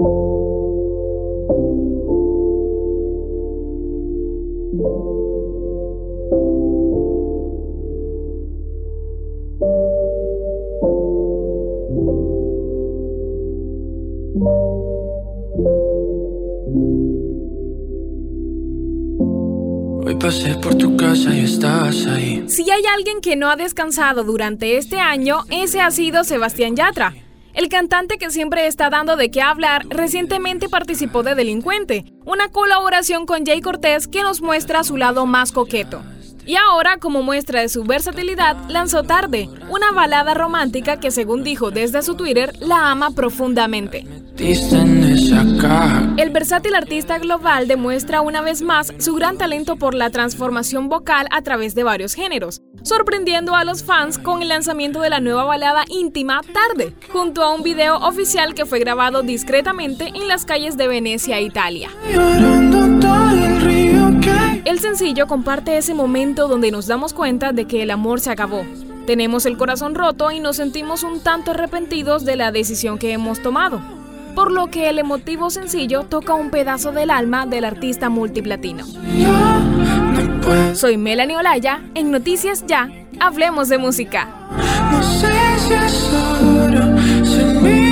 Hoy pasé por tu casa y estabas ahí. Si hay alguien que no ha descansado durante este año, ese ha sido Sebastián Yatra. El cantante que siempre está dando de qué hablar recientemente participó de Delincuente, una colaboración con Jay Cortés que nos muestra su lado más coqueto. Y ahora, como muestra de su versatilidad, lanzó Tarde, una balada romántica que según dijo desde su Twitter, la ama profundamente. El versátil artista global demuestra una vez más su gran talento por la transformación vocal a través de varios géneros, sorprendiendo a los fans con el lanzamiento de la nueva balada íntima Tarde, junto a un video oficial que fue grabado discretamente en las calles de Venecia, Italia. El sencillo comparte ese momento donde nos damos cuenta de que el amor se acabó. Tenemos el corazón roto y nos sentimos un tanto arrepentidos de la decisión que hemos tomado por lo que el emotivo sencillo toca un pedazo del alma del artista multiplatino. Soy Melanie Olaya, en Noticias Ya, hablemos de música. No sé si es oro, si